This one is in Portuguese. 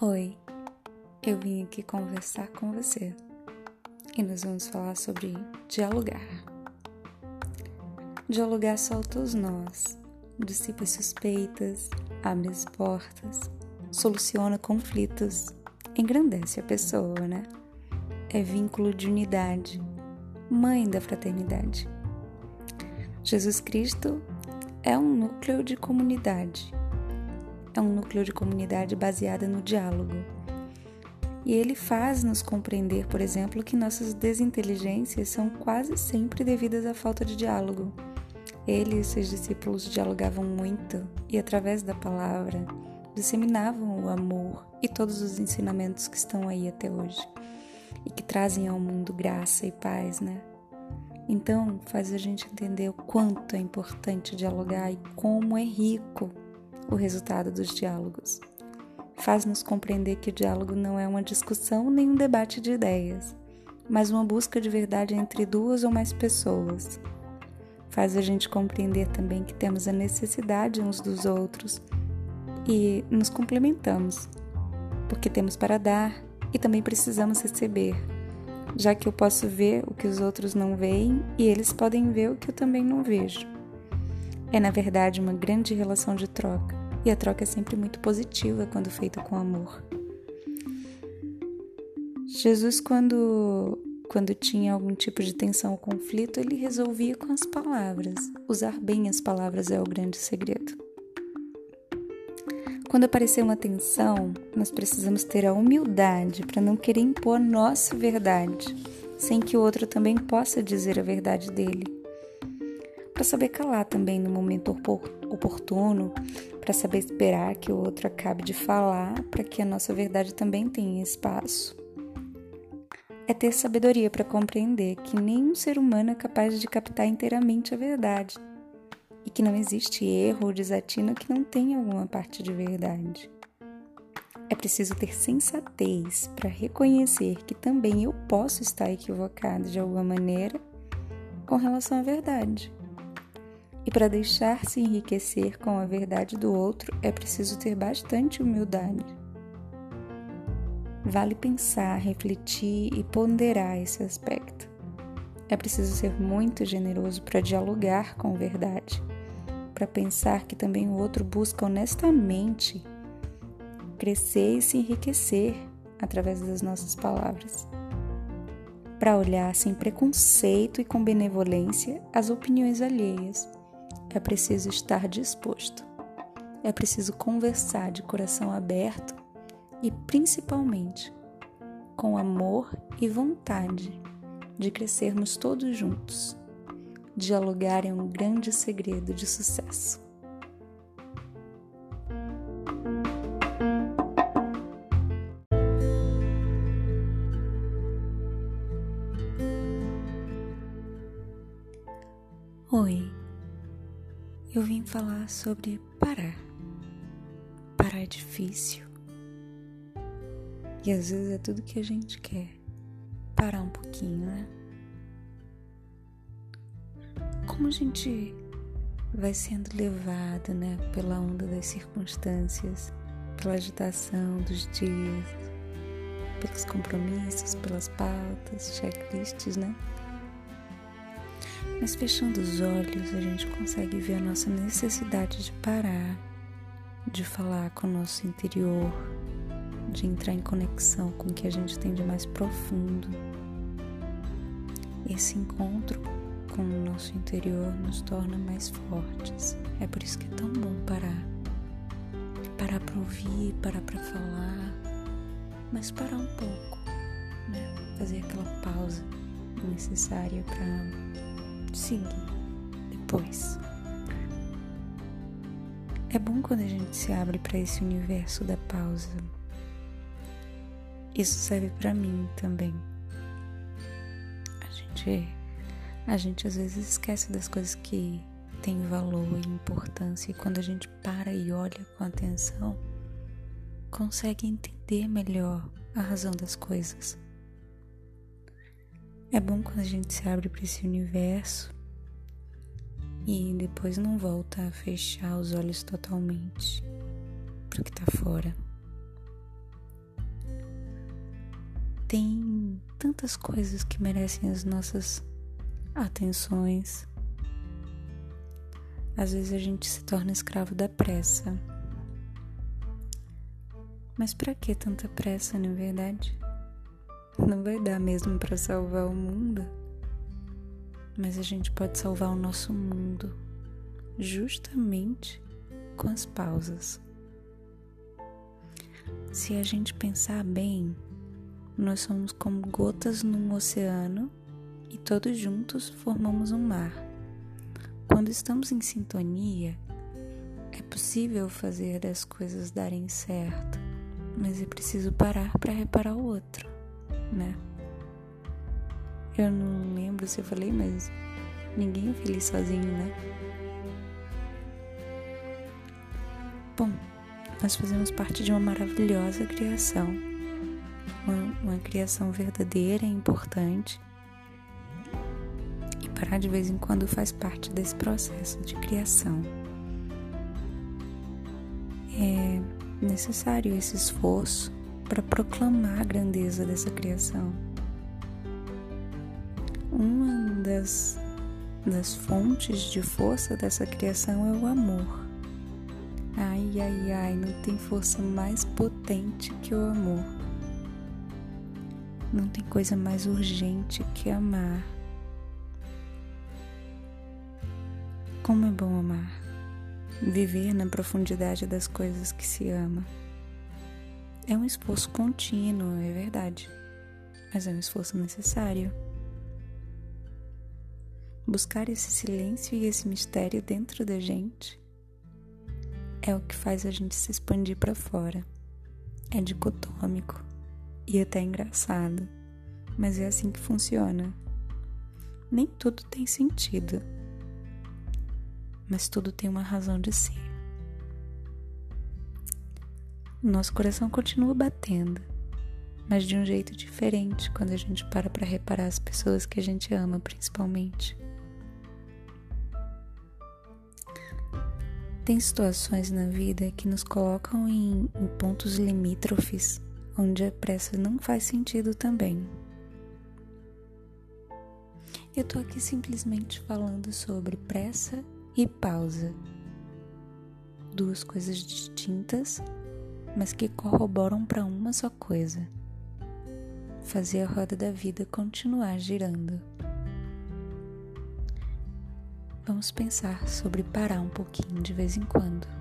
Oi, eu vim aqui conversar com você e nós vamos falar sobre dialogar. Dialogar solta os nós, dissipa suspeitas, abre as portas, soluciona conflitos, engrandece a pessoa, né? É vínculo de unidade, mãe da fraternidade. Jesus Cristo é um núcleo de comunidade. É um núcleo de comunidade baseada no diálogo. E ele faz-nos compreender, por exemplo, que nossas desinteligências são quase sempre devidas à falta de diálogo. Ele e seus discípulos dialogavam muito e, através da palavra, disseminavam o amor e todos os ensinamentos que estão aí até hoje e que trazem ao mundo graça e paz, né? Então, faz a gente entender o quanto é importante dialogar e como é rico o resultado dos diálogos. Faz-nos compreender que o diálogo não é uma discussão nem um debate de ideias, mas uma busca de verdade entre duas ou mais pessoas. Faz a gente compreender também que temos a necessidade uns dos outros e nos complementamos, porque temos para dar e também precisamos receber já que eu posso ver o que os outros não veem e eles podem ver o que eu também não vejo. É, na verdade, uma grande relação de troca, e a troca é sempre muito positiva quando feita com amor. Jesus, quando, quando tinha algum tipo de tensão ou conflito, ele resolvia com as palavras. Usar bem as palavras é o grande segredo. Quando aparecer uma tensão, nós precisamos ter a humildade para não querer impor nossa verdade, sem que o outro também possa dizer a verdade dele. Para saber calar também no momento oportuno, para saber esperar que o outro acabe de falar, para que a nossa verdade também tenha espaço. É ter sabedoria para compreender que nenhum ser humano é capaz de captar inteiramente a verdade e que não existe erro ou desatino que não tenha alguma parte de verdade. É preciso ter sensatez para reconhecer que também eu posso estar equivocado de alguma maneira com relação à verdade. E para deixar-se enriquecer com a verdade do outro, é preciso ter bastante humildade. Vale pensar, refletir e ponderar esse aspecto. É preciso ser muito generoso para dialogar com verdade para pensar que também o outro busca honestamente crescer e se enriquecer através das nossas palavras. Para olhar sem preconceito e com benevolência as opiniões alheias, é preciso estar disposto. É preciso conversar de coração aberto e, principalmente, com amor e vontade de crescermos todos juntos Dialogar é um grande segredo de sucesso. Oi, eu vim falar sobre parar. Parar é difícil. E às vezes é tudo que a gente quer. Parar um pouquinho, né? Como a gente vai sendo levado né, pela onda das circunstâncias, pela agitação dos dias, pelos compromissos, pelas pautas, checklists, né? Mas fechando os olhos, a gente consegue ver a nossa necessidade de parar, de falar com o nosso interior, de entrar em conexão com o que a gente tem de mais profundo. Esse encontro com o nosso interior nos torna mais fortes. É por isso que é tão bom parar. Parar para ouvir, parar para falar, mas parar um pouco, né? Fazer aquela pausa necessária para seguir depois. É bom quando a gente se abre para esse universo da pausa. Isso serve para mim também. A gente a gente às vezes esquece das coisas que têm valor e importância, e quando a gente para e olha com atenção, consegue entender melhor a razão das coisas. É bom quando a gente se abre para esse universo e depois não volta a fechar os olhos totalmente para o que está fora. Tem tantas coisas que merecem as nossas atenções. Às vezes a gente se torna escravo da pressa. Mas para que tanta pressa, na é verdade? Não vai dar mesmo para salvar o mundo mas a gente pode salvar o nosso mundo justamente com as pausas. Se a gente pensar bem, nós somos como gotas num oceano e todos juntos formamos um mar. Quando estamos em sintonia, é possível fazer as coisas darem certo, mas é preciso parar para reparar o outro, né? Eu não lembro se eu falei, mas ninguém é feliz sozinho, né? Bom, nós fazemos parte de uma maravilhosa criação. Uma, uma criação verdadeira e importante. Parar de vez em quando faz parte desse processo de criação. É necessário esse esforço para proclamar a grandeza dessa criação uma das, das fontes de força dessa criação é o amor. Ai, ai, ai, não tem força mais potente que o amor. Não tem coisa mais urgente que amar. Como é bom amar. Viver na profundidade das coisas que se ama. É um esforço contínuo, é verdade, mas é um esforço necessário. Buscar esse silêncio e esse mistério dentro da gente é o que faz a gente se expandir para fora. É dicotômico e até engraçado, mas é assim que funciona. Nem tudo tem sentido, mas tudo tem uma razão de ser. Nosso coração continua batendo, mas de um jeito diferente quando a gente para para reparar as pessoas que a gente ama, principalmente. Tem situações na vida que nos colocam em, em pontos limítrofes, onde a pressa não faz sentido também. Eu tô aqui simplesmente falando sobre pressa e pausa. Duas coisas distintas, mas que corroboram para uma só coisa: fazer a roda da vida continuar girando. Vamos pensar sobre parar um pouquinho de vez em quando.